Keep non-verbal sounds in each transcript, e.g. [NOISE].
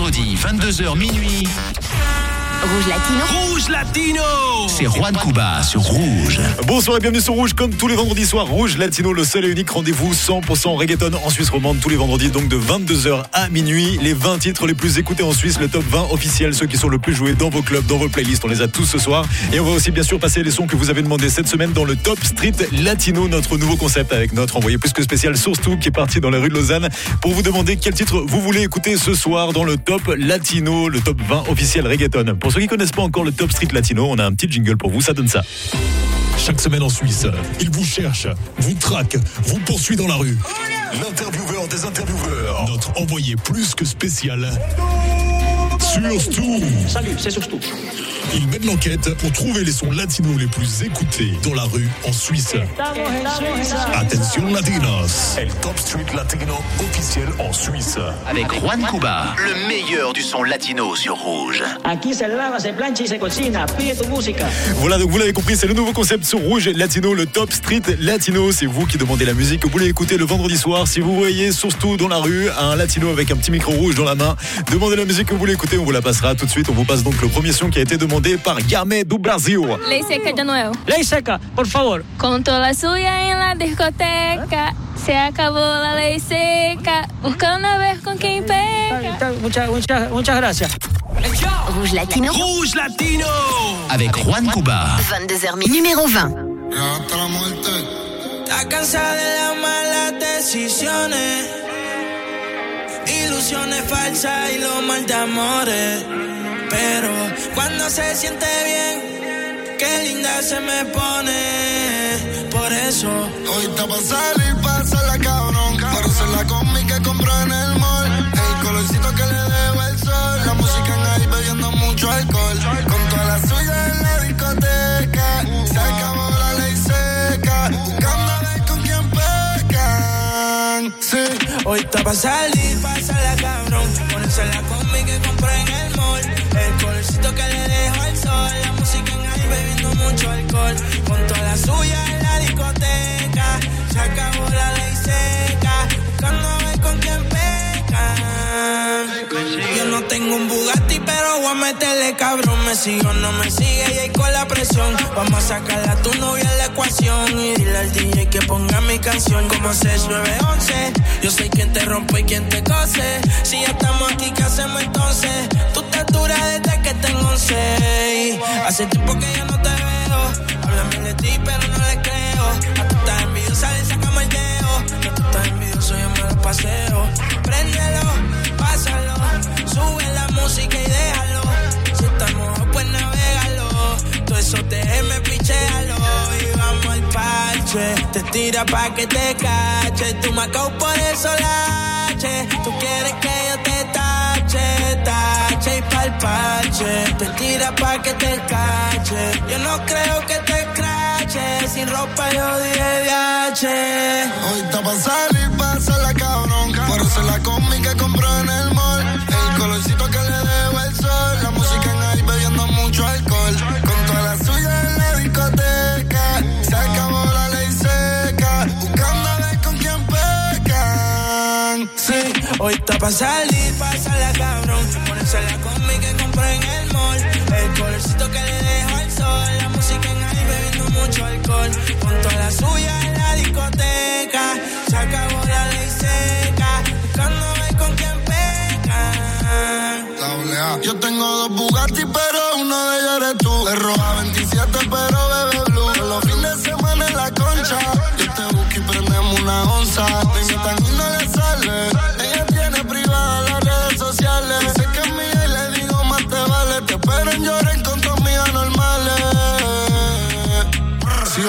vendredi, 22h minuit. Rouge Latino. Rouge Latino C'est Juan Cuba sur Rouge. Bonsoir et bienvenue sur Rouge, comme tous les vendredis soirs. Rouge Latino, le seul et unique rendez-vous 100% reggaeton en Suisse romande, tous les vendredis, donc de 22h à minuit. Les 20 titres les plus écoutés en Suisse, le top 20 officiel, ceux qui sont le plus joués dans vos clubs, dans vos playlists. On les a tous ce soir. Et on va aussi bien sûr passer les sons que vous avez demandé cette semaine dans le Top Street Latino, notre nouveau concept avec notre envoyé plus que spécial Source 2 qui est parti dans la rue de Lausanne pour vous demander quel titre vous voulez écouter ce soir dans le Top Latino, le top 20 officiel reggaeton. Pour ceux qui connaissent pas encore le Top Street Latino, on a un petit jingle pour vous, ça donne ça. Chaque semaine en Suisse, il vous cherche, vous traque, vous poursuit dans la rue. L'intervieweur des intervieweurs, notre envoyé plus que spécial. Sur Stu. Salut, c'est Source Il mène l'enquête pour trouver les sons latinos les plus écoutés dans la rue en Suisse. Attention Latinos, el Top Street Latino officiel en Suisse. Avec Juan Cuba, le meilleur du son latino sur Rouge. Aquí se lava, se plancha y se cocina. Pide tu música. Voilà, donc vous l'avez compris, c'est le nouveau concept sur Rouge Latino, le Top Street Latino. C'est vous qui demandez la musique que vous voulez écouter le vendredi soir. Si vous voyez surtout dans la rue un latino avec un petit micro rouge dans la main, demandez la musique que vous voulez écouter, on vous la passera tout de suite. On vous passe donc le premier son qui a été demandé par Game do Brasil. Ley seca de nuevo. Ley seca, por favor. Con toda la suya en la discoteca. Se acabó la ley seca. Buscando a ver con quién pega. Está- Muchas, muchas, muchas gracias. Rouge Latino. Rouge Latino Avec Juan Cuba. 22h minuit. Numéro 20. hasta la muerte. Está cansada de las malas decisiones, ilusiones falsas y los mal de amores. Pero cuando se siente bien, qué linda se me pone. Por eso Hoy está pa' salir, pasarla cabrón. Por eso la combi que compró en el mall. El colorcito que le dejo el sol. La música en ahí bebiendo mucho alcohol. Con toda la suya en la discoteca. Sí. hoy está pa' salir, pasarla cabrón. Ponerse la combi que compré en el mall. El colorcito que le dejo al sol. La música en ahí bebiendo mucho alcohol. Con toda la suya en la discoteca. Se acabó la ley seca. Buscando a ver con quién pecan. Yo no tengo un Bugatti, pero voy a meterle cabrón. Me sigo, no me sigue y ahí con la presión. Vamos a sacarle a tu novia en la ecuación. Y dile al DJ que ponga mi canción como 6911. Yo soy quien te rompe y quien te cose. Si ya estamos aquí, ¿qué hacemos entonces? Tú te dura desde que tengo 11. Hace tiempo que yo no te veo. Háblame de ti, pero no le creo. A estás envidiosa, le sacamos el dedo. Préndelo, pásalo. Sube la música y déjalo. Si estamos, pues navégalo. Todo eso te me pichéalo. Y vamos al parche. Te tira pa' que te cache. Tú me por eso lache. Tú quieres que yo te tache, tache y pa'l parche. Te tira pa' que te cache. Yo no creo que te Sin ropa yo dije viaje. Hoy está pa' salir, pasarla cabrón. Por eso la combi que compró en el mall. El colorcito que le dejo el sol. La música en ahí bebiendo mucho alcohol. Con toda la suya en la discoteca. Se acabó la ley seca. Buscando a ver con quién pecan. Sí, hoy está pa' salir, pasarla cabrón. Ponerse la combi que compré en el mall. El colorcito que le dejo al sol. La música en mucho alcohol. Con toda la suya en la discoteca. Se acabó la ley seca. Buscando ver con quién pecan. Doble A. Yo tengo dos Bugatti, pero uno de ellos eres tú. Es roja 27, pero bebe blue. Todos los fines de semana en la concha. Yo te busco y prendemos una onza. Te invitan y no le sale. Ella tiene privada las redes sociales. Dice que mía y le digo más te vale. Te espero en lloren con tus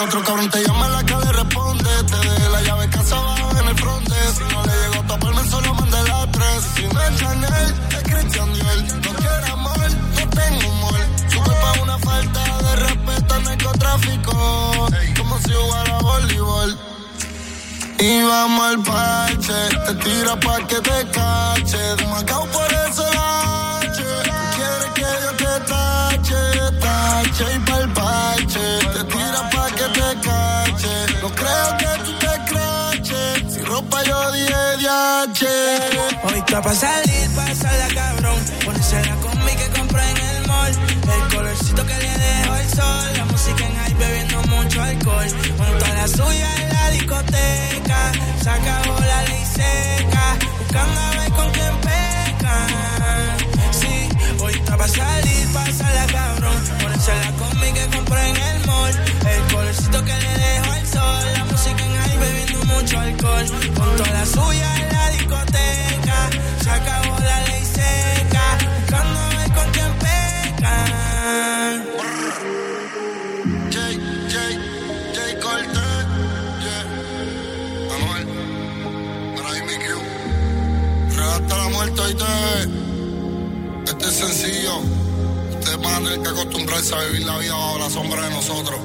otro cabrón te llama en la calle, responde. Te dejé la llave casa abajo en el fronte. Si no le llegó a toparme, solo mandé la tres. Si no es Chanel, es Christian Dior. No quiero amor, no tengo humor. Sube pa' una falta de respeto al narcotráfico. Como si jugara voleibol. Y vamos al parche, te tira pa' que te cache. Macao por eso lache. DH. Hoy está pa' salir, pasarla cabrón. Ponerse la combi que compré en el mall. El colorcito que le dejó el sol. La música en high bebiendo mucho alcohol. Junto a la suya en la discoteca. Se acabó la ley seca. Buscando a ver con quién peca. Sí, hoy está pa' salir, pasarla cabrón. Ponerse la combi que compré en el mall. El colorcito que le dejó el sol. La música en mucho alcohol. Junto a la suya en la discoteca. Se acabó la ley seca. Buscando a ver con quién peca. Jay, Jay, Jay yeah. Anuel, para mi crew. Real hasta la muerte, oíste. Este es sencillo. Ustedes van a tener que acostumbrarse a vivir la vida bajo la sombra de nosotros.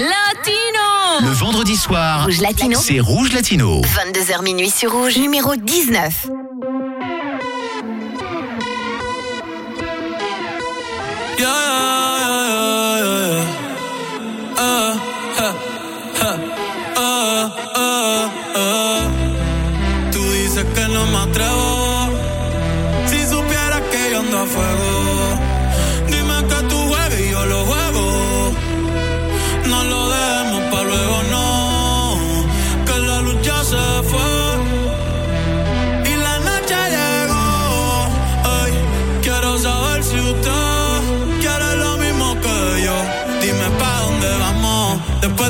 Latino Le vendredi soir, Rouge Latino. c'est Rouge Latino. 22h minuit sur Rouge, numéro 19.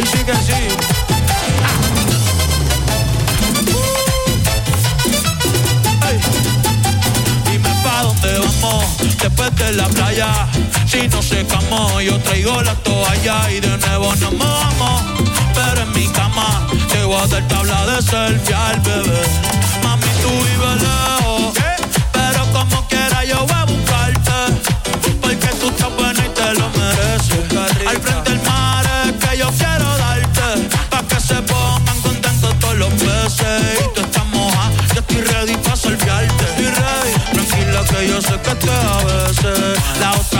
Hoy sí que sí. Ey. Dime pa' dónde vamos después de la playa. Si no secamos, yo traigo la toalla y de nuevo nos mojamos. Pero en mi cama te voy a dar tabla de selfie al bebé. Mami, tú vives lejos, pero como quiera tranquila que yo sé que te a veces. La otra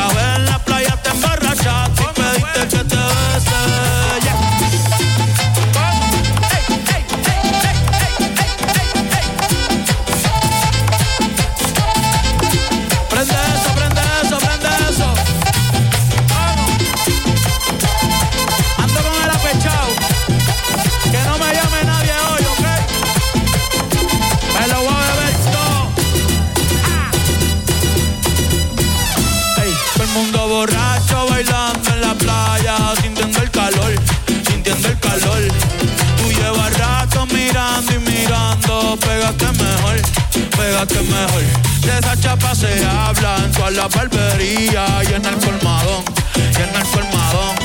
De esa chapa se habla en toda la barbería y en el colmadón, y en el colmadón.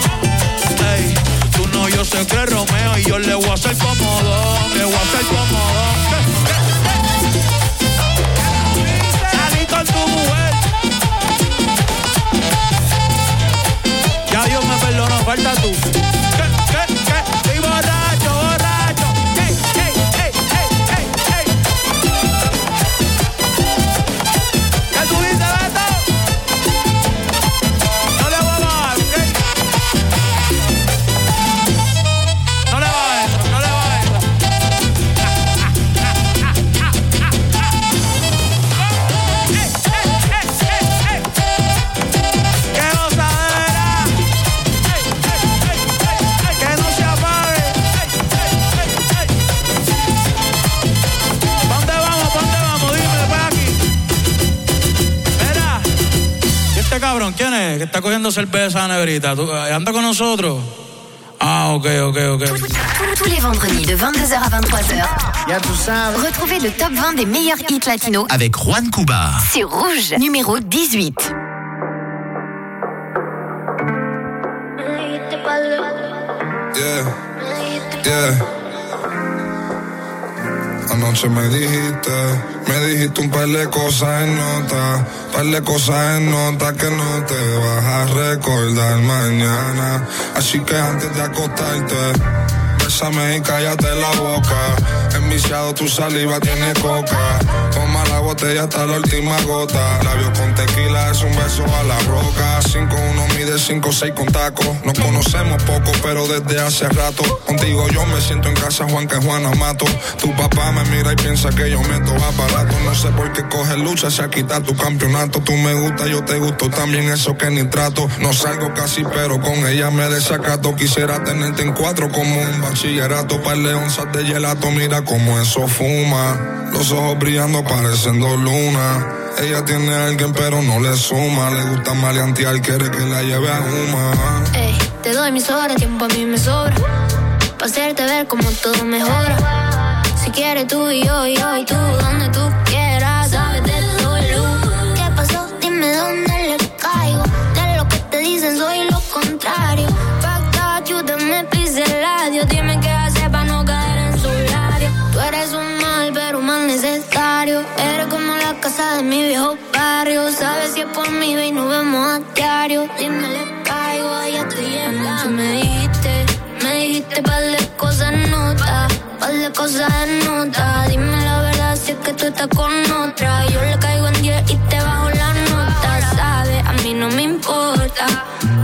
Ey, tú no, yo sé que Romeo y yo le voy a hacer comodón, le voy a hacer comodón. Que está cogiendo cerveza negrita. ¿Tú- eh, ¿Anda con nosotros? Ah, ok, ok, ok. Tous les vendredis de 22h à 23h. Retrouvez le top 20 des meilleurs hits latinos. Avec Juan Cuba. C'est Rouge, numéro 18. Anoche me dijiste, me dijiste un par de cosas en nota, par de cosas en nota que no te vas a recordar mañana. Así que antes de acostarte, bésame y cállate la boca. Enviciado tu saliva tiene coca. Botella hasta la última gota. Labios con tequila es un beso a la roca. 5-1 mide 5-6 con taco. Nos conocemos poco, pero desde hace rato. Contigo yo me siento en casa, Juan que Juana mato. Tu papá me mira y piensa que yo meto aparato. No sé por qué coge lucha, se quita tu campeonato. Tú me gusta, yo te gusto también, eso que ni trato. No salgo casi, pero con ella me desacato. Quisiera tenerte en cuatro como un bachillerato. Par de onzas de gelato, mira cómo eso fuma. Los ojos brillando parecen Ella tiene a alguien pero no le suma. Le gusta maleantear, quiere que la lleve a Uma. Ey, te doy mis horas, tiempo a mí me sobra. Pa' hacerte ver cómo todo mejora. Si quieres tú y yo y yo y tú, donde tú de cosas en nota. Dime la verdad si es que tú estás con otra. Yo le caigo en 10 y te bajo la nota. Sabes, a mí no me importa.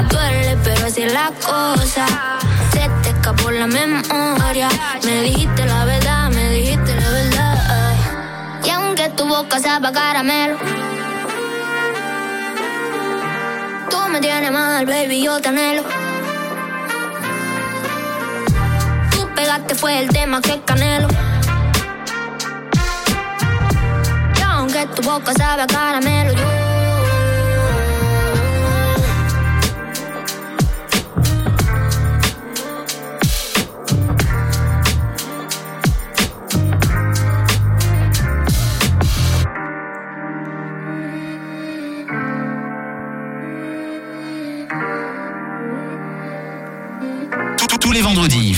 Duele, pero así es la cosa. Se te escapó la memoria. Me dijiste la verdad, me dijiste la verdad. Y aunque tu boca sabe a caramelo. Tú me tienes mal, baby, yo te anhelo. Pegaste fue el tema que canelo. Y aunque tu boca sabe a caramelo, yo.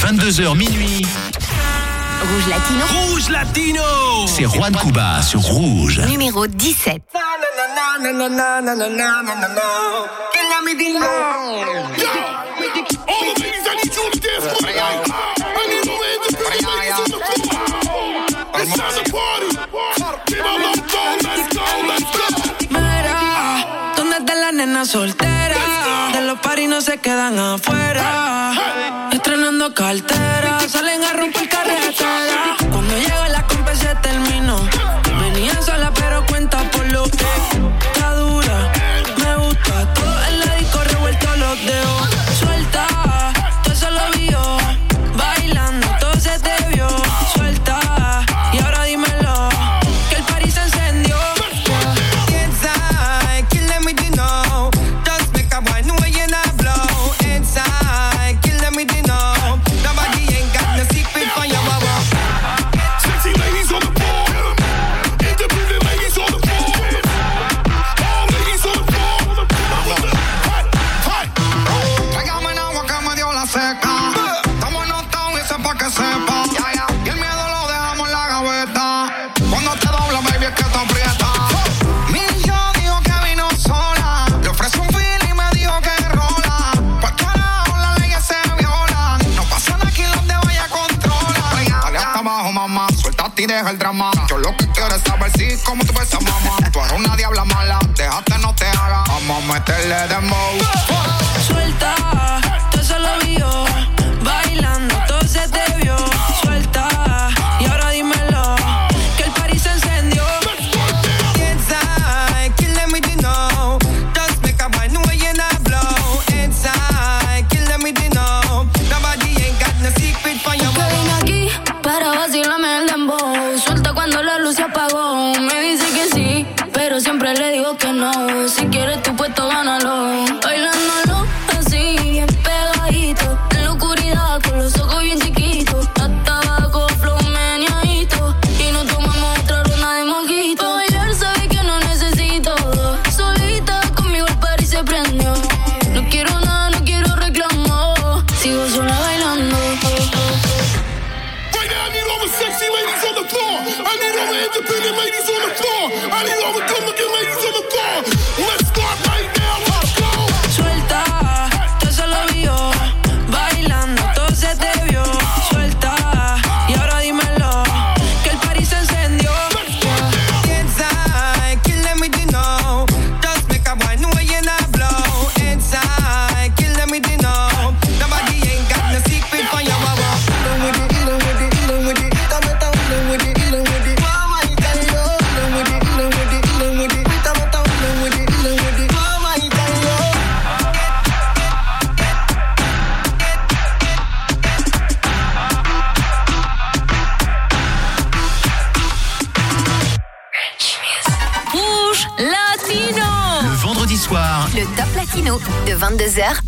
22h minuit, Rouge Latino, Rouge Latino C'est Juan Cuba sur Rouge. numéro 17. Mira, ¿dónde está la nena soltera? Los no se quedan afuera. Estrenando cartera, salen a romper carretera. Cuando llega la compa se terminó.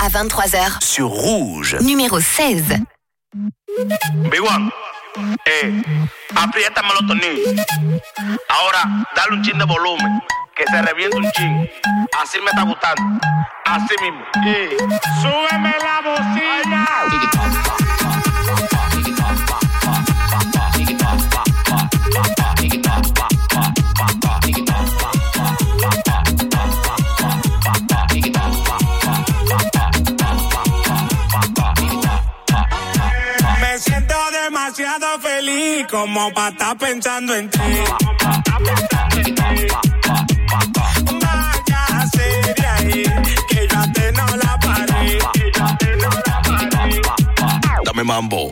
À 23h. sur Rouge. Numéro 16. Big One, eh, apriétame los tornillos. Ahora, dale un chin de volumen, que se reviente un chin. Así me está gustando. Así mismo. Eh, súbeme la bocina. Feliz como para estar pensando en ti. Váyase de ahí, que yo te no la paré. que yo te no la paré. Dame mambo.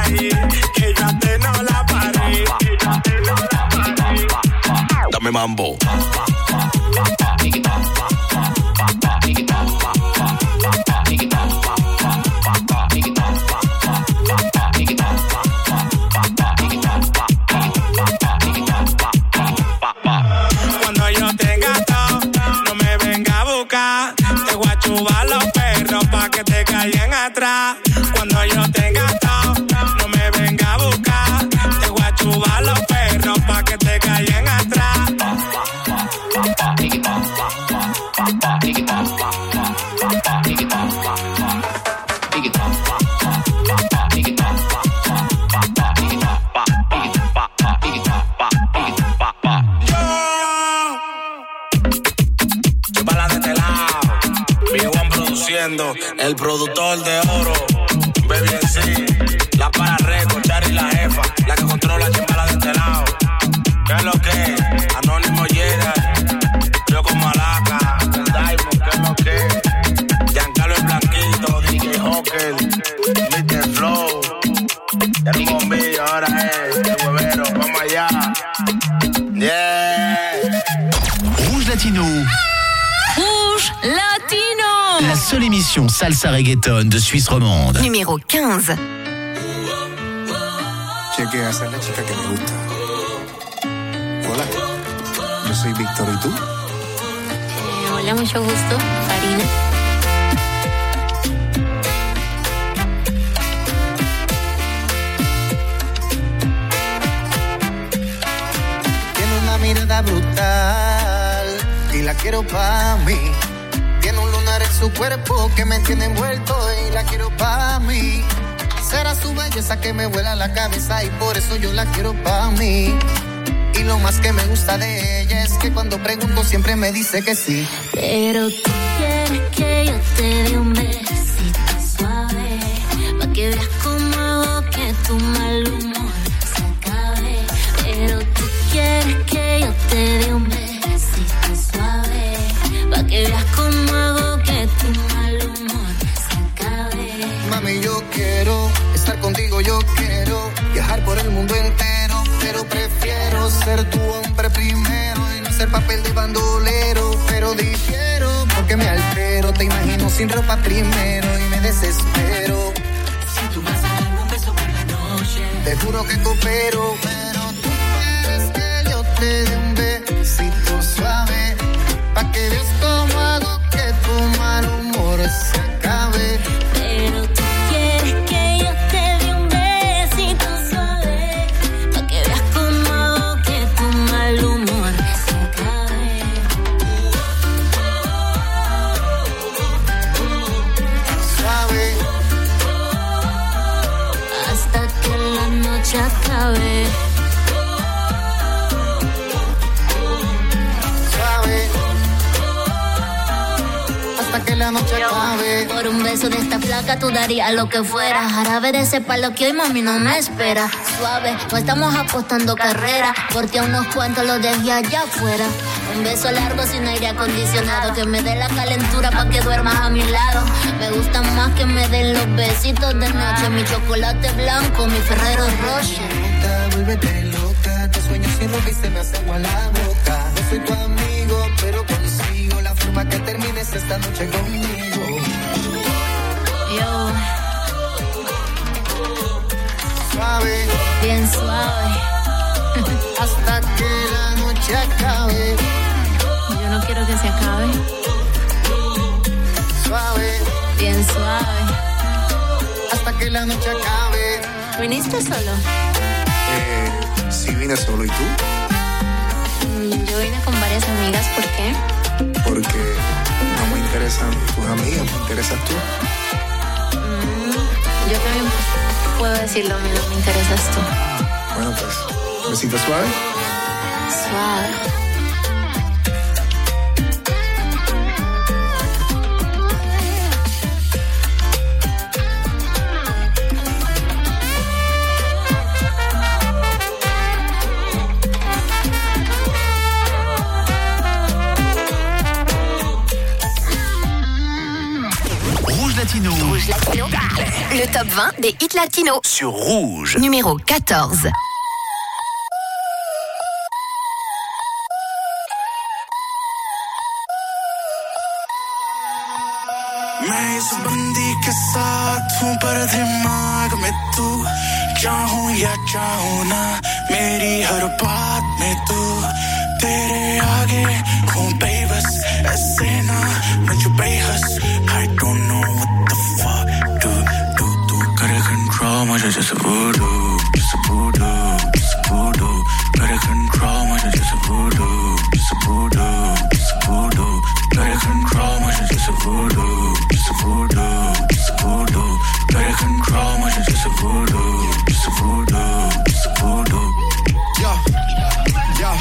ahí, que yo te no la paré. que yo te no la paré. Dame mambo. Cuando yo tenga todo, no me venga a buscar. Te voy a los perros pa' que te caigan atrás. El productor de oro. Reggaeton de Suisse romande. Numéro 15. Chequea, esa es la chica que me gusta. Hola, yo soy Víctor, ¿y tú? hola, mucho gusto, Karina. Tiene una mirada brutal y la quiero pa' mí. Su cuerpo que me tiene envuelto y la quiero pa' mí. Será su belleza que me vuela la cabeza y por eso yo la quiero pa' mí. Y lo más que me gusta de ella es que cuando pregunto siempre me dice que sí. Pero tú quieres que yo te dé un besito sin ropa primero y me desespero. Si tú vas a darme un beso por la noche, Te juro que coopero, pero tú quieres que yo te tú darías lo que fuera. Jarabe de ese palo que hoy mami no me espera. Suave, no estamos apostando carrera. Porque a unos cuantos los dejé allá afuera. Un beso largo sin aire acondicionado. Que me dé la calentura pa' que duermas a mi lado. Me gusta más que me den los besitos de noche. Mi chocolate blanco, mi Ferrero Rocher. Vuélvete loca, tus sueños sin ropa y se me hace agua la boca. No soy tu amigo, pero consigo la forma que termines esta noche conmigo. Suave, bien suave. [LAUGHS] hasta que la noche acabe. Yo no quiero que se acabe. Suave, Bien suave. hasta que la noche acabe. ¿Viniste solo? Eh, sí vine solo, ¿y tú? Mm, Yo vine con varias amigas, ¿por qué? Porque no me interesan tus amigas, me interesas tú. Mm, Yo también puedo decir lo mismo, me interesas tú. Bueno, pues, besito suave. Suave. Le top 20 des hits latinos. Sur Rouge. Numéro 14. मैं इस बंदी के साथ हूँ पर दिमाग में तू चाहूँ या चाहूँ ना मेरी हर बात में तू तेरे आगे हूँ बेबस ऐसे ना मुझे बेहस I don't know what wanna just a voodoo, just a voodoo, just a voodoo. Better control, wanna just a voodoo, just a voodoo, just a voodoo. Better control, wanna just a voodoo, just a voodoo, just a voodoo. Better control, wanna just a voodoo, just a voodoo, just a voodoo. Yeah. Yeah.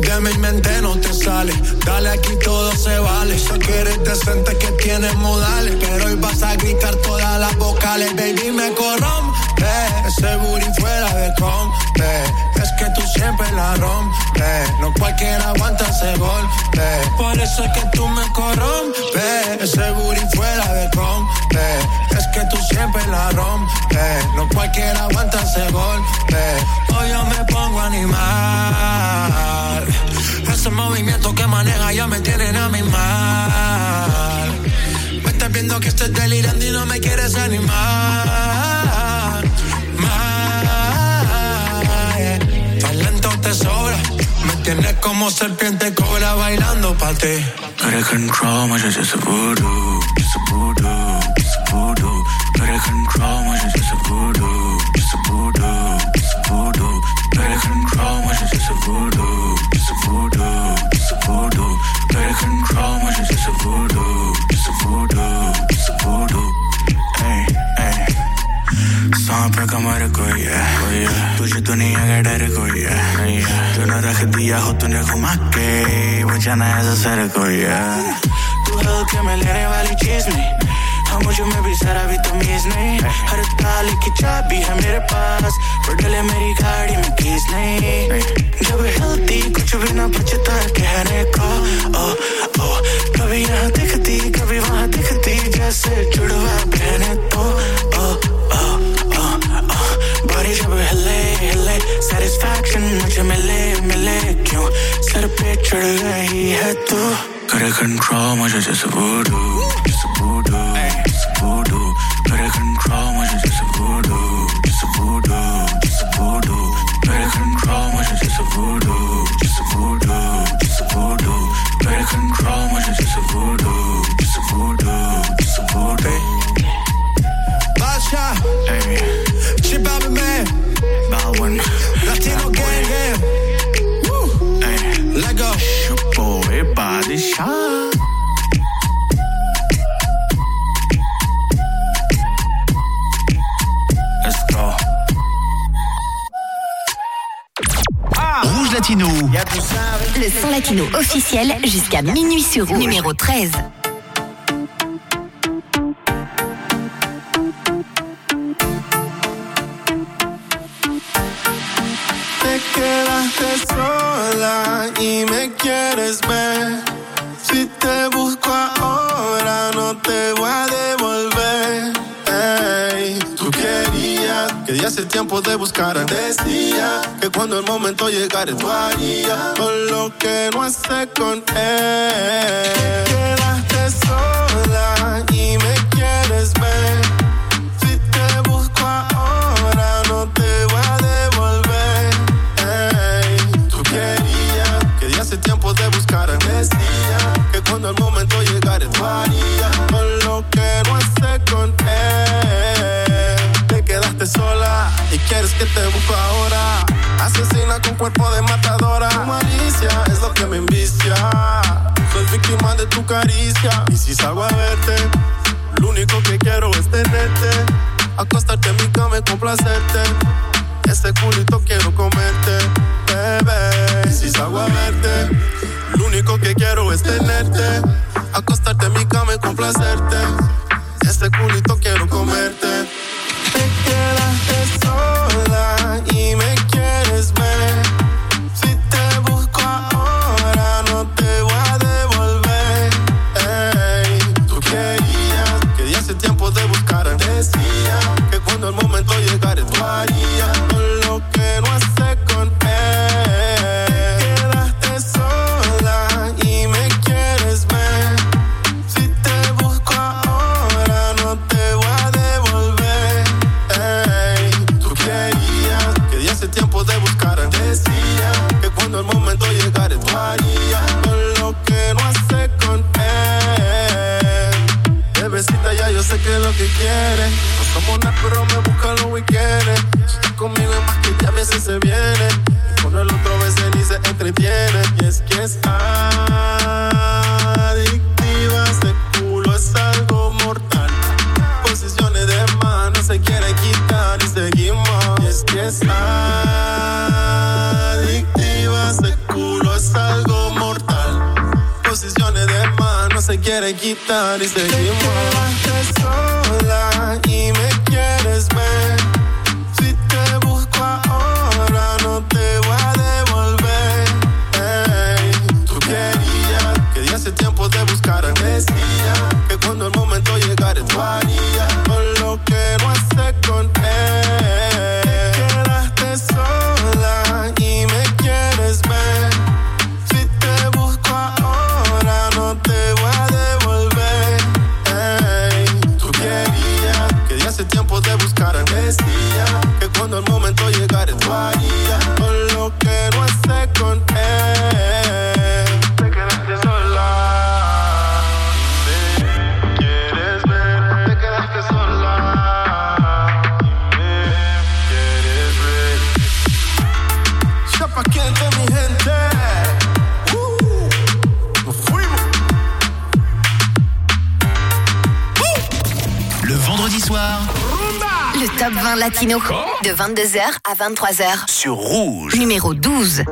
De mi mente no te sale, dale aquí todo se vale. Yo que eres decente que tienes modales, pero hoy vas a gritar todas las vocales. No cualquiera aguanta ese golpe. Por eso es que tú me corrompes. Ese booty fuera de compe. Es que tú siempre la rompes. No cualquiera aguanta ese golpe. Hoy yo me pongo animal. Ese movimiento que maneja ya me tienen a mi mal. Me estás viendo que estoy delirando y no me quieres animar. Más. Talento te sobra tienes como serpiente cobra bailando pa' ti. I can trauma, just a voodoo, just. China has a spherical, yeah. चढ़ रही है तू। करे कंट्रोल मुझे जैसे वो Numéro 13. momento llegaré, tú harías todo lo que no esté con él. Acostate en mi cama y complacerte De 22h à 23h. Sur Rouge. Numéro 12.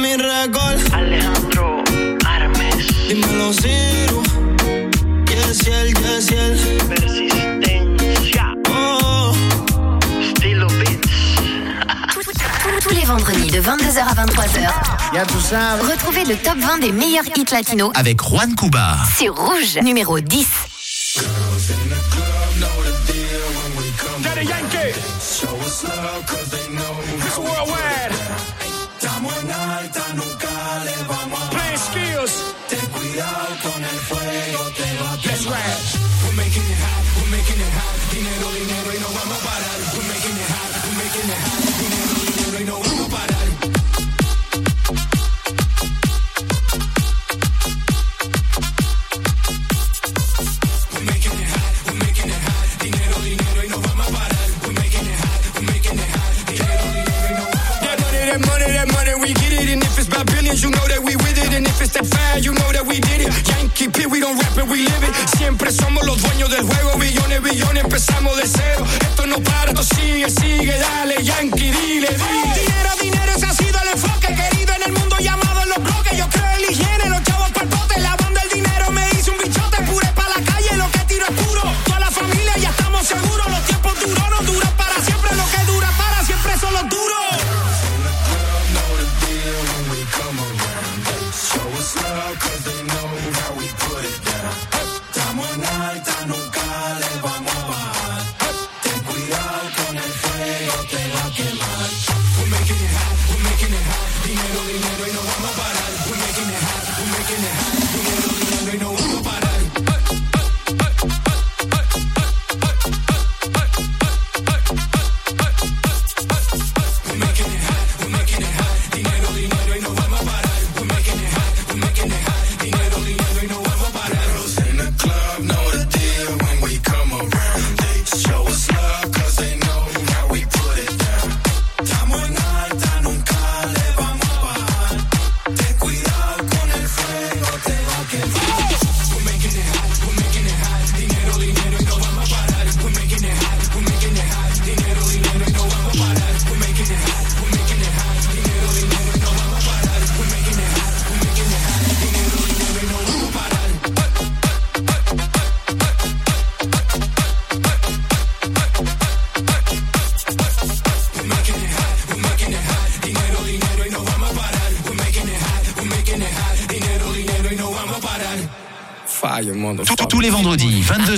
mi. Alejandro Armes. Dímelo, Ciro. Yes, yes, yes, yes. Persistencia. Oh. Beats. Tous les vendredis de 22h à 23h. Y'a tout ça. Retrouvez le top 20 des meilleurs hits latinos avec Juan Cuba. Sur Rouge, numéro 10. Daddy Yankee. Show us love, it's that you know that we did it. Yankee P, we don't rap it, we live it. Siempre somos los dueños del juego, billones, billones, empezamos de cero. Esto no para, esto sigue, sigue, dale, Yankee, dile, dile. Dinero, dinero, ese ha sido el enfoque que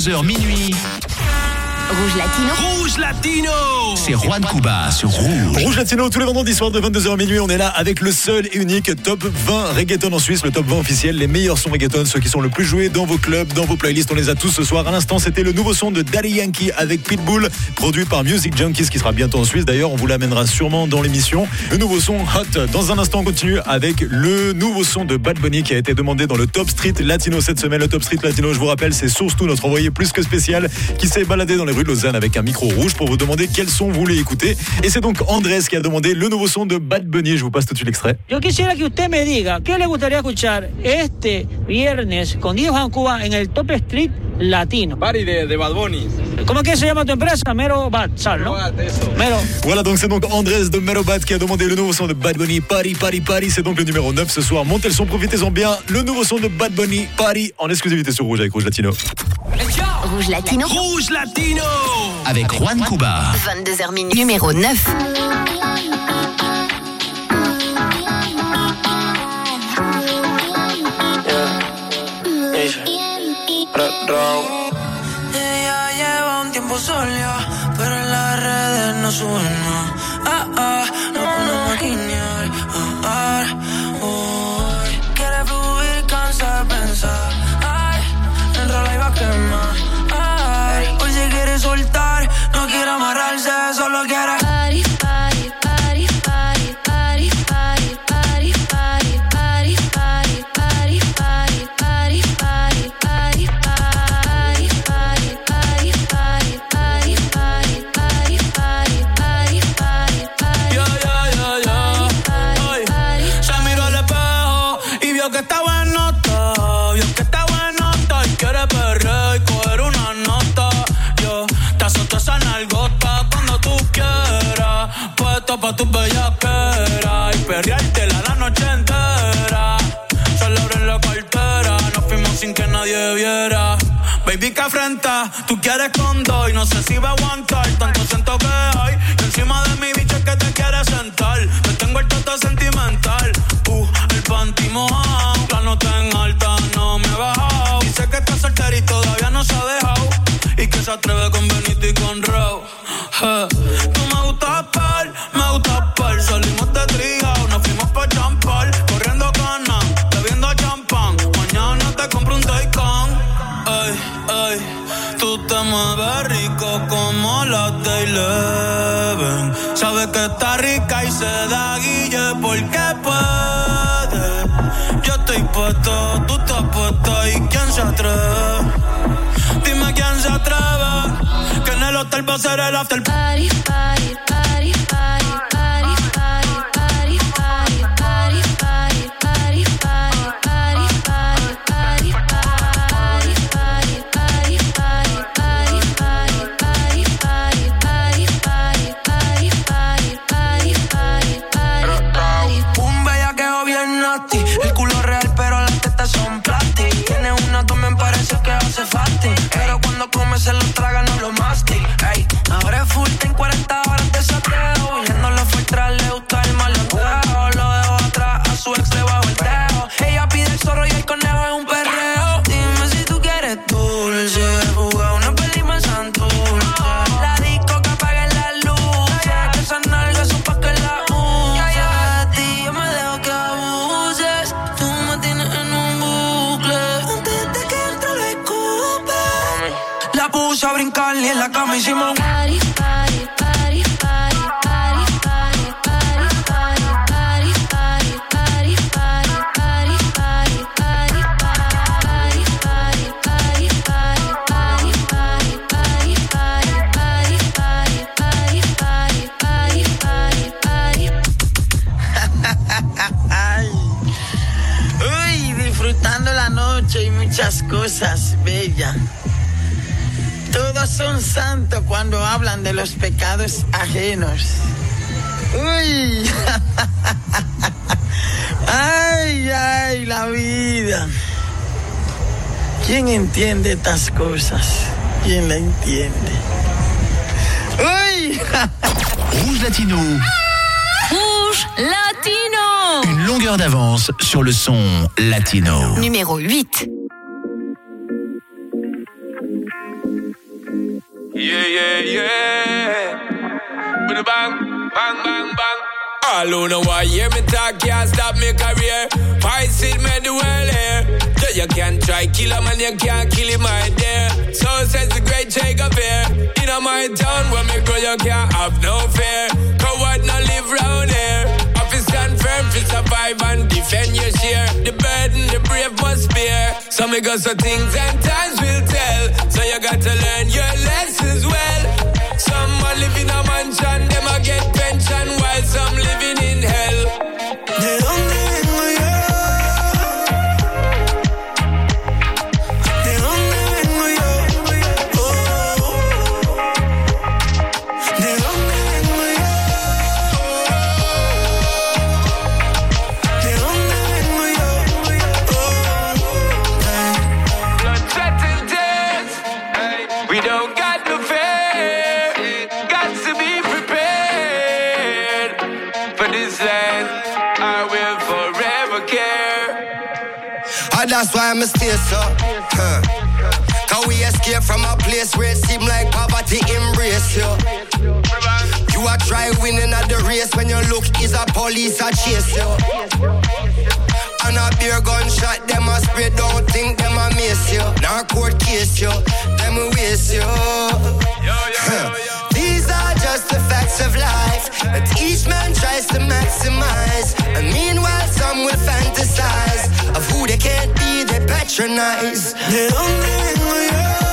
22h minuit. Rouge Latino. Rouge Latino C'est Juan Cuba sur Rouge. Rouge Latino, tous les vendredis soirs de 22h minuit, on est là avec le seul et unique top 20 reggaeton en Suisse, le top 20 officiel, les meilleurs sons reggaeton, ceux qui sont le plus joués dans vos clubs, dans vos playlists, on les a tous ce soir. À l'instant, c'était le nouveau son de Daddy Yankee avec Pitbull, produit par Music Junkies, qui sera bientôt en Suisse. D'ailleurs, on vous l'amènera sûrement dans l'émission. Le nouveau son Hot. Dans un instant, on continue avec le nouveau son de Bad Bunny qui a été demandé dans le Top Street Latino cette semaine. Le Top Street Latino, je vous rappelle, c'est Source 2, notre envoyé plus que spécial, qui s'est baladé dans les rues de Lausanne avec un micro rouge pour vous demander quel son vous voulez écouter. Et c'est donc Andrés qui a demandé le nouveau son de Bad Bunny. Je vous passe tout de suite l'extrait. Yo quisiera que usted me diga qué le gustaría escuchar este viernes con Diego Juan Cuba en el Top Street Latino? Party de, de Bad Bunny. ¿Cómo es que se llama tu empresa? Mero Bad, ¿sabes, no? Mero. Voilà, donc c'est donc Andrés de Merobat qui a demandé le nouveau son de Bad Bunny, Party, Party, Party. C'est donc le numéro 9 ce soir. Montez le son, profitez-en bien. Le nouveau son de Bad Bunny, Party, en exclusivité sur Rouge avec Rouge Latino. Rouge Latino. Rouge Latino Avec Juan Cuba. 22h Numéro 9. Ella lleva un tiempo sola, pero redes no podemos quieres con dos y no sé si va a aguantar tanto siento que hay. Y encima de mi bicho es que te quieres sentar. Te tengo el toto sentimental. Uh, el panty mojado, la nota en alta no me ha bajado. Dice que está soltera y todavía no se ha dejado. Y que se atreve con será el after party. party. Santos cuando hablan de los pecados ajenos. Uy. [LAUGHS] Ay, ay, la vida. ¿Quién entiende estas cosas? ¿Quién la entiende? Uy. [LAUGHS] Rouge Latino. Rouge Latino. Une longueur d'avance sur le son latino. Numéro 8. Yeah, yeah. With a bang, bang, bang, bang. All who know why hear me talk can't stop me career. Fight it, made the world here. So you can't try kill a man, you can't kill him right there. So says the great Jacob here. In my town where me grow, you can't have no fear. Coward no live round here. Stand firm, to survive and defend your share. The burden, the brave must bear. So me got some things and times will tell. So you got to learn your as where And that's why I'm stay so. Huh. Cause we escape from a place where it seem like poverty embrace you. You are try winning at the race when your look is a police a chase you. And a beer gunshot, them a spray, don't think them a miss you. Now court case you, them a waste you. Huh. These are just the facts of life that each man tries to maximize. And meanwhile, some will fantasize of who they can't be, they patronize. ¿De dónde vengo yo? ¿De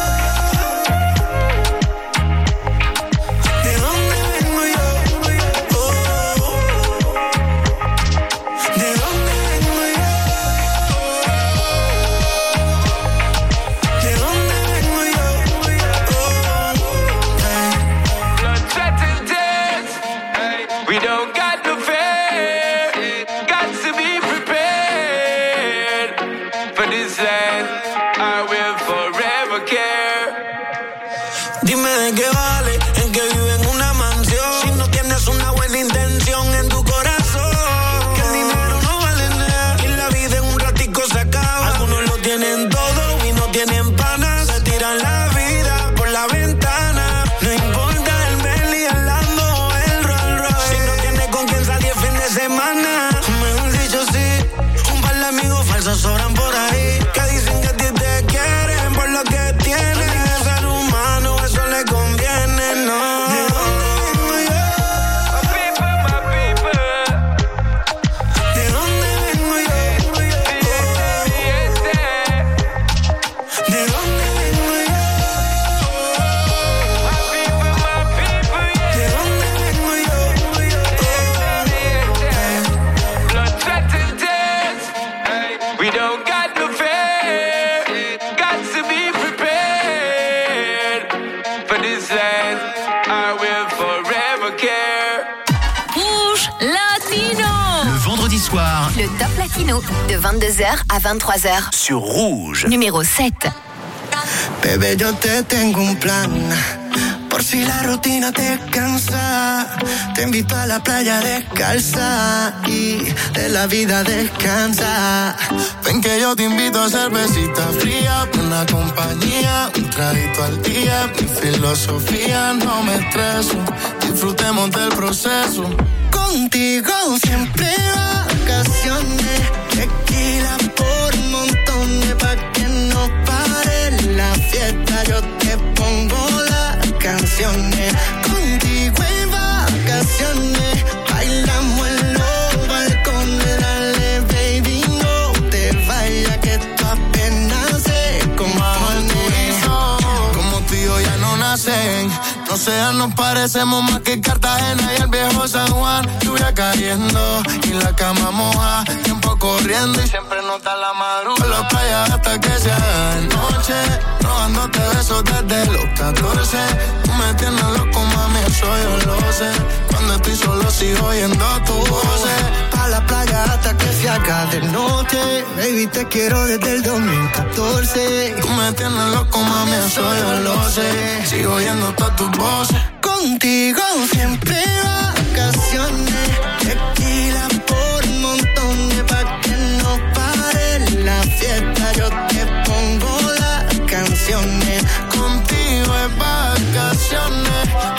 De 22h à 23h. sur Rouge. Numéro 7. Bebé, yo te tengo un plan. Por si la rutina te cansa, te invito a la playa descalza y de la vida descansa. Ven que yo te invito a cervecita fría, una compañía, un traguito al día. Mi filosofía no me estreso, disfrutemos del proceso. Contigo siempre vacaciones, tequila por montones pa' que no pare la fiesta. Yo te pongo las canciones, contigo en vacaciones, bailamos en los balcones, dale baby no te vayas que esto apenas se compone. Como tú y yo ya no nacen. No sean, nos parecemos más que Cartagena y el viejo San Juan. Lluvia cayendo y la cama moja. Tiempo corriendo y siempre nota la madrugada. La playa hasta que se haga de noche. Robándote besos desde los 14. Tú me tienes loco, mami, eso yo lo sé. Cuando estoy solo sigo oyendo tu voz. La playa hasta que se haga de noche. Baby, te quiero desde el 2014. Tú me tienes loco, mami, eso yo lo sé. Sigo oyendo todas tus voces. Contigo siempre vacaciones. Tequila por montones pa' que no pare la fiesta. Yo te pongo las canciones. Contigo es vacaciones.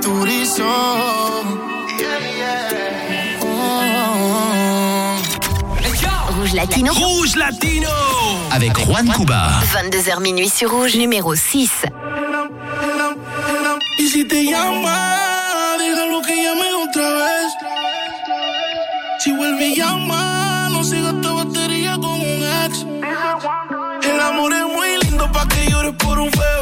Turizo. Rouge Latino. Rouge Latino Avec Juan Cuba. 22h minuit sur Rouge, numéro 6. Y si te llama, déjalo que llame otra vez. Si vuelve y llama, no siga esta batería con un ex. El amor es muy lindo pa' que llores por un feo.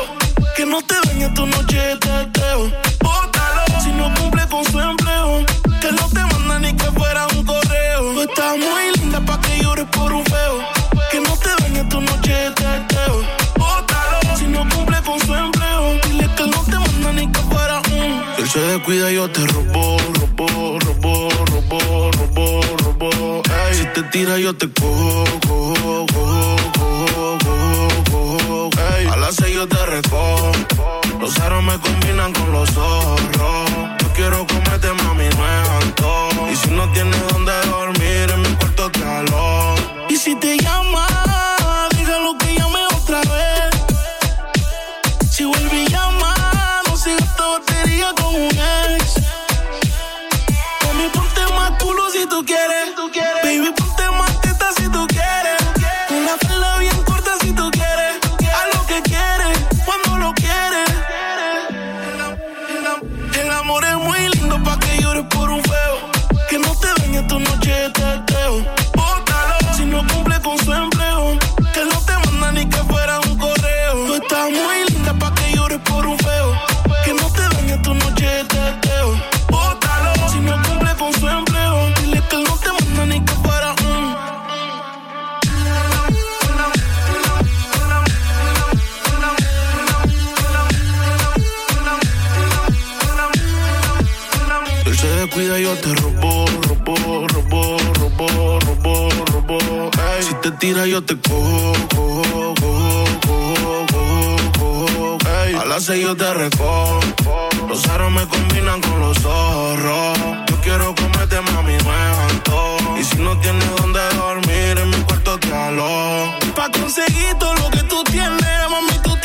Te robo, robo, robo, robo, robo, robo. Ey, si te tira, yo te cojo, cojo, cojo, cojo, cojo, cojo. Ey, a las seis yo te recojo. Los aros me combinan con los zorros. Yo quiero comerte, mami, no es antojo. Y si no tienes yo te cojo, cojo, cojo, cojo, cojo, cojo. Ey, a las seis yo te recojo. Los aros me combinan con los zorros. Yo quiero comerte, mami, es antojo. Y si no tienes donde dormir, en mi cuarto te alo. Pa' conseguir todo lo que tú tienes, mami, tú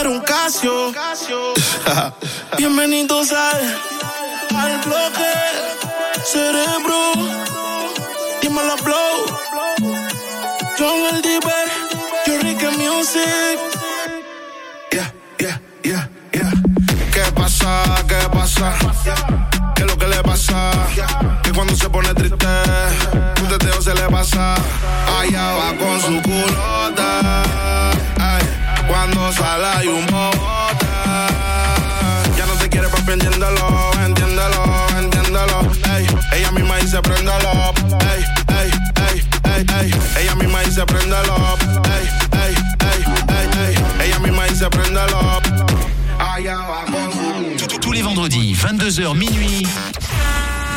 eres un Casio. [LAUGHS] Bienvenidos al, al bloque. Cerebro, dímelo blow. John el Diver, Eureka Music. Yeah, yeah, yeah, yeah. ¿Qué pasa? ¿Qué pasa? ¿Qué es lo que le pasa? Que cuando se pone triste, un teteo se le pasa. Allá va con su culota. Tous les vendredis, 22h minuit.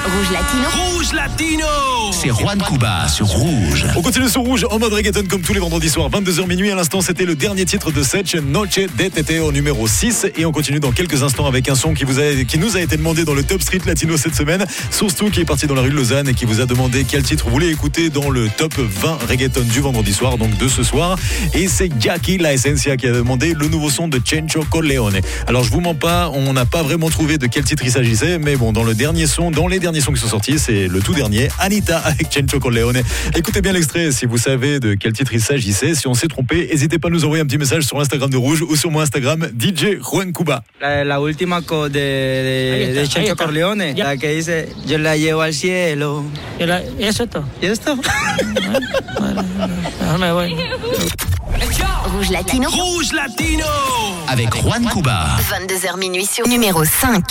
Rouge Latino. Rouge Latino C'est Juan Cuba sur Rouge. On continue sur Rouge en mode reggaeton comme tous les vendredis soirs, 22h minuit. À l'instant, c'était le dernier titre de Sech, Noche de Teteo numéro 6. Et on continue dans quelques instants avec un son qui, vous a, qui nous a été demandé dans le Top Street Latino cette semaine. Source 2 qui est parti dans la rue de Lausanne et qui vous a demandé quel titre vous voulez écouter dans le Top 20 reggaeton du vendredi soir, donc de ce soir. Et c'est Jackie La Essencia qui a demandé le nouveau son de Chencho Corleone. Alors je vous mens pas, on n'a pas vraiment trouvé de quel titre il s'agissait, mais bon, dans le dernier son, dans les derniers derniers sons qui sont sortis, c'est le tout dernier, Anita avec Chencho Corleone. Écoutez bien l'extrait si vous savez de quel titre il s'agissait. Si on s'est trompé, n'hésitez pas à nous envoyer un petit message sur Instagram de Rouge ou sur mon Instagram DJ Juan Cuba. La, la última de, de, de Chencho Corleone, yeah. la que dice Yo la llevo al cielo. Yo la, es esto. ¿Es esto? Rouge Latino. Rouge Latino Avec, Avec Juan Cuba. 22h minuit sur numéro 5.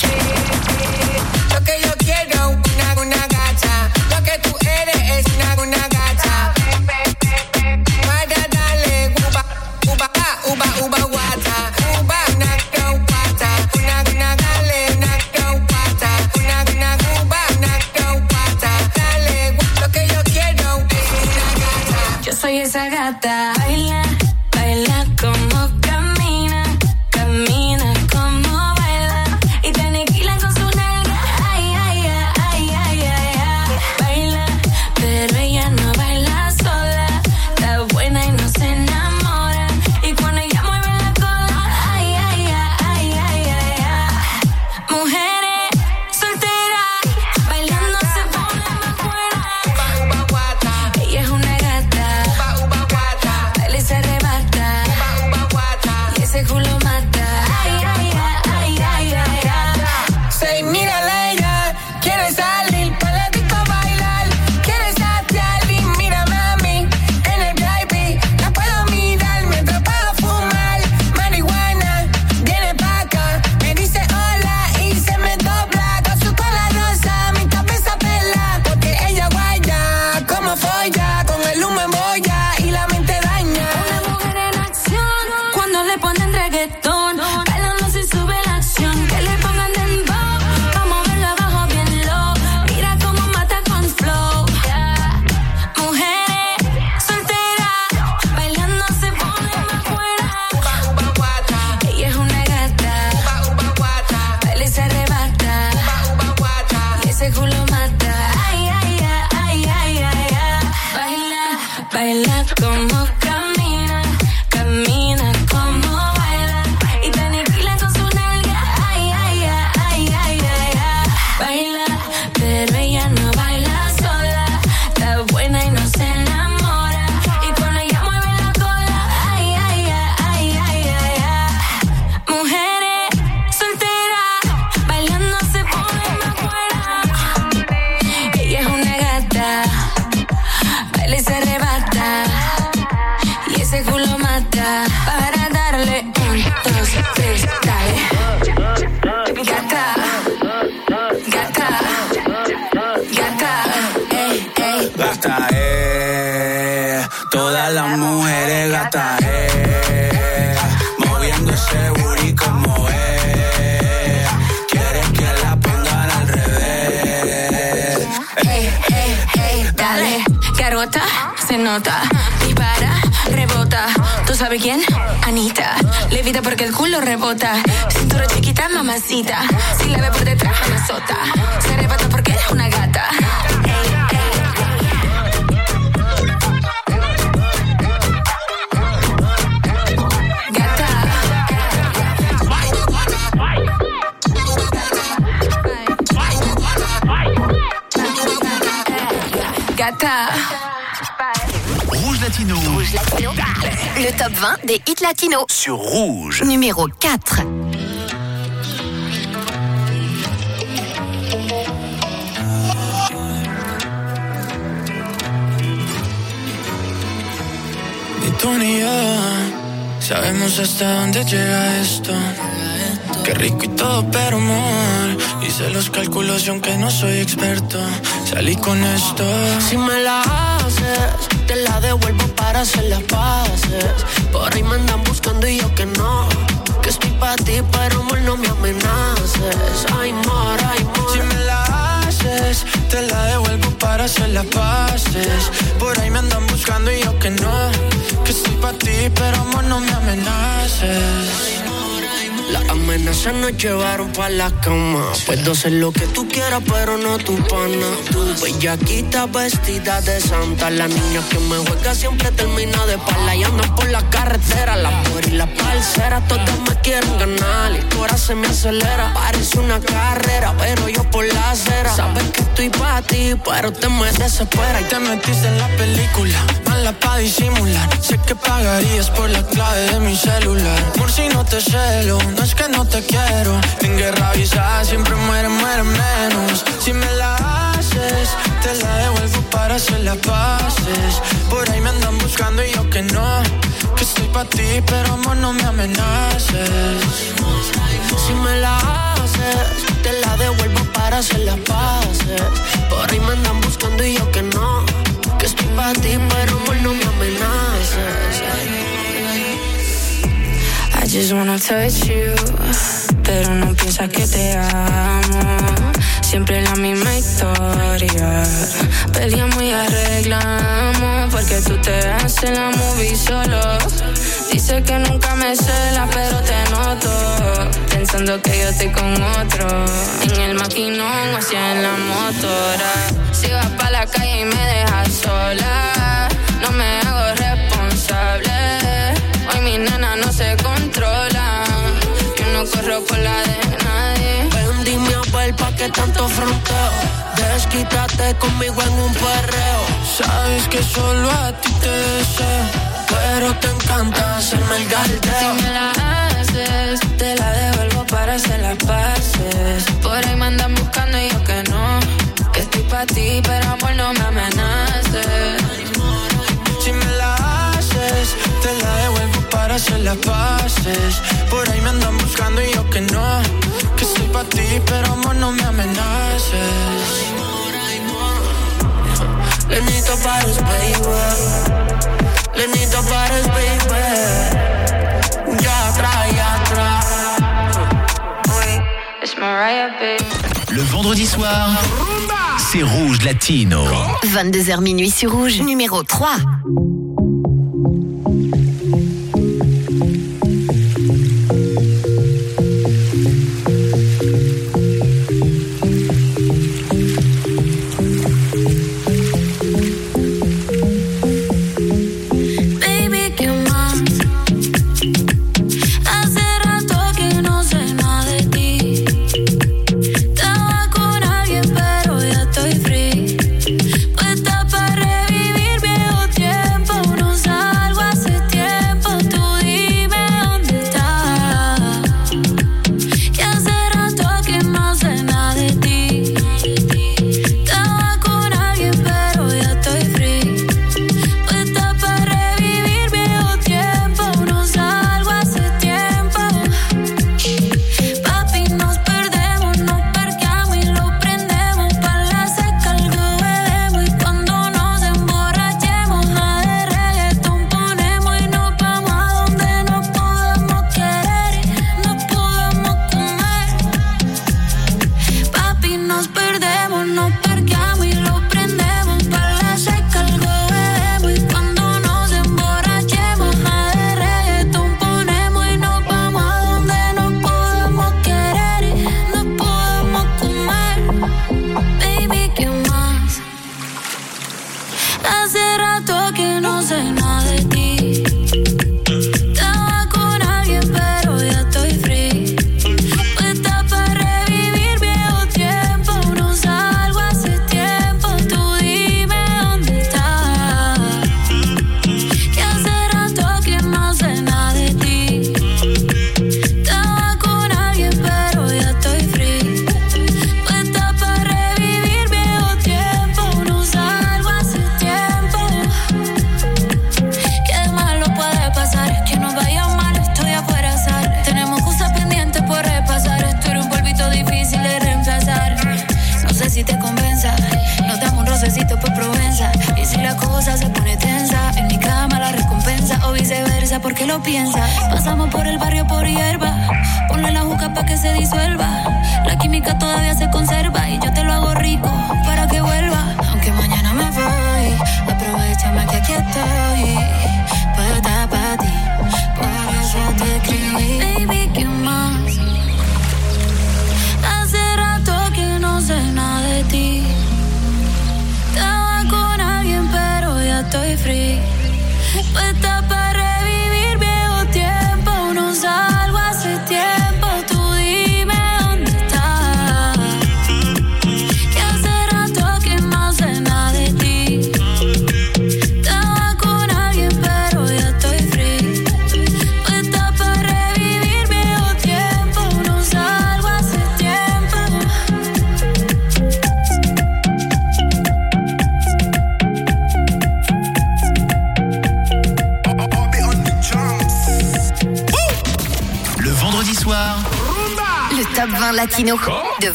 numéro 4. Ni tú ni yo sabemos hasta dónde llega esto. Qué rico y todo, pero amor. Hice los cálculos aunque no soy experto, salí con esto. Si me la haces, te la devuelvo para hacer las paces. Por ahí me andan buscando y yo que no Estoy pa' ti, pero amor no me amenaces. Ay, amor, ay, amor. Si me la haces, te la devuelvo para hacer las paces. Por ahí me andan buscando y yo que no. Que estoy pa' ti, pero amor no me amenaces. Las amenazas nos llevaron pa' la cama. Puedo hacer lo que tú quieras, pero no tu pana. Tú bellaquita vestida de santa. La niña que me juega siempre termina de pala. Y andan por la carretera, la por y la parcera. Todas me quieren ganar. El corazón se me acelera. Parece una carrera, pero yo por la acera. Sabes que estoy pa' ti, pero te me desespera. Y te metiste en la película, mala pa' disimular. Sé que pagarías por la clave de mi celular. Por si no te celo, no es que no te quiero. En guerra avisada siempre muere, muere menos. Si me la haces, te la devuelvo para hacer las paces. Por ahí me andan buscando y yo que no. Que estoy pa' ti, pero amor, no me amenaces. Si me la haces, te la devuelvo para hacer las paces. Por ahí me andan buscando y yo que no. Que estoy pa' ti, pero just wanna touch you, pero no piensas que te amo. Siempre la misma historia. Peleamos y arreglamos porque tú te haces la movie solo. Dice que nunca me cela, pero te noto. Pensando que yo estoy con otro. En el maquinón o hacia en la motora. Si vas pa' la calle y me dejas sola, no me hago responsable. Mi nena no se controla. Yo no corro por la de nadie. Ven, dime a ver pa' qué tanto fronteo. Desquítate conmigo en un perreo. Sabes que solo a ti te deseo, pero te encanta hacerme el galdeo. Si me la para hacer las paces. Por ahí me andan buscando y yo que no. Que estoy pa' ti, pero amor, no me amenaces. Lenito Paris, baby. Lenito Paris, baby. Ya atrás, ya atrás. It's Mariah, baby. Le vendredi soir, c'est Rouge Latino. 22h minuit sur Rouge, numéro 3.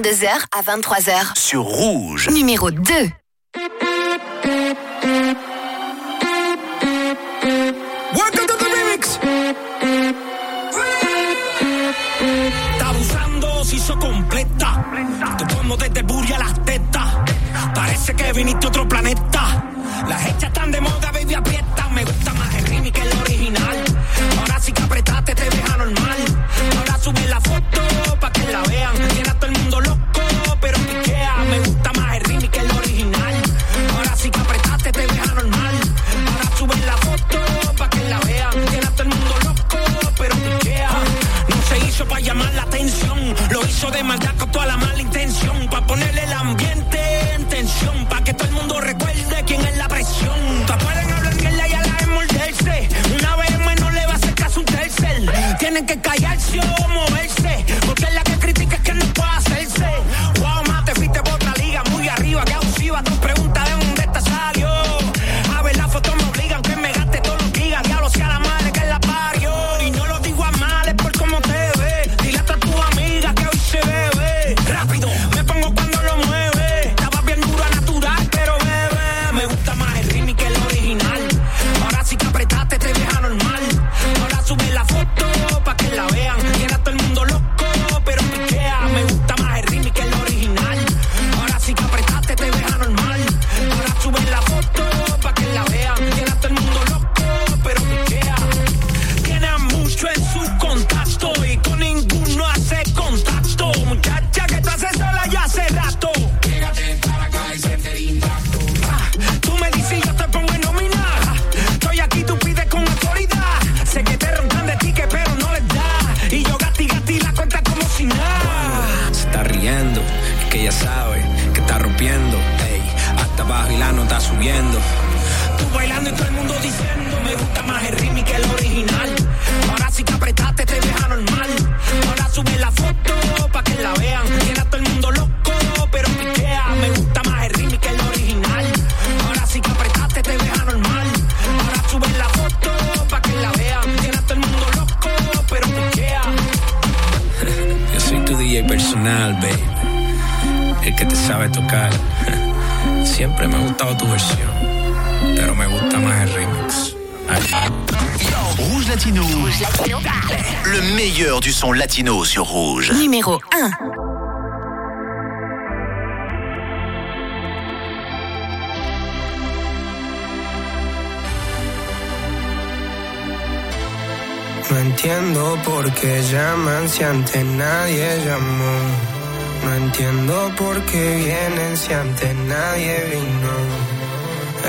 22h à 23h. Sur Rouge. Numéro 2. Siempre me ha gustado tu versión, pero me gusta más el remix. Rouge Latino. Le meilleur du son latino sur Rouge. Numéro 1. No entiendo por qué llaman si antes nadie llamó. No entiendo por qué vienen si antes nadie vino.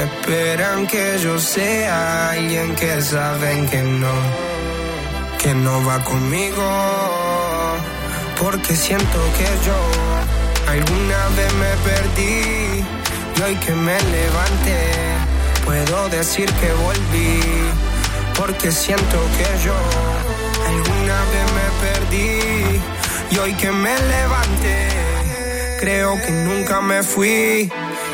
Esperan que yo sea alguien que saben que no, que no va conmigo. Porque siento que yo alguna vez me perdí y hoy que me levanté puedo decir que volví. Porque siento que yo alguna vez me perdí y hoy que me levanté creo que nunca me fui.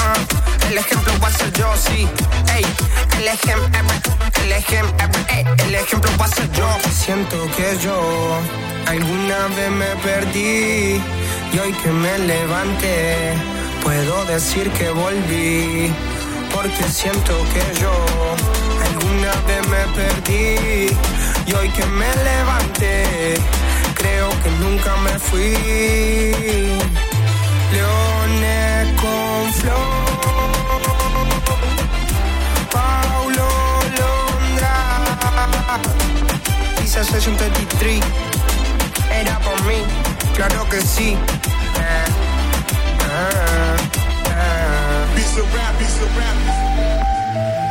Ah, el ejemplo va a ser yo, sí. Ey, el ejemplo, el ejemplo, el ejemplo va a ser yo. Siento que yo alguna vez me perdí y hoy que me levanté puedo decir que volví porque siento que yo alguna vez me perdí y hoy que me levanté creo que nunca me fui Leones con flor Paulo Londra Dice Session 33 Era por mí, claro que sí ah. Piece of rap, piece rap.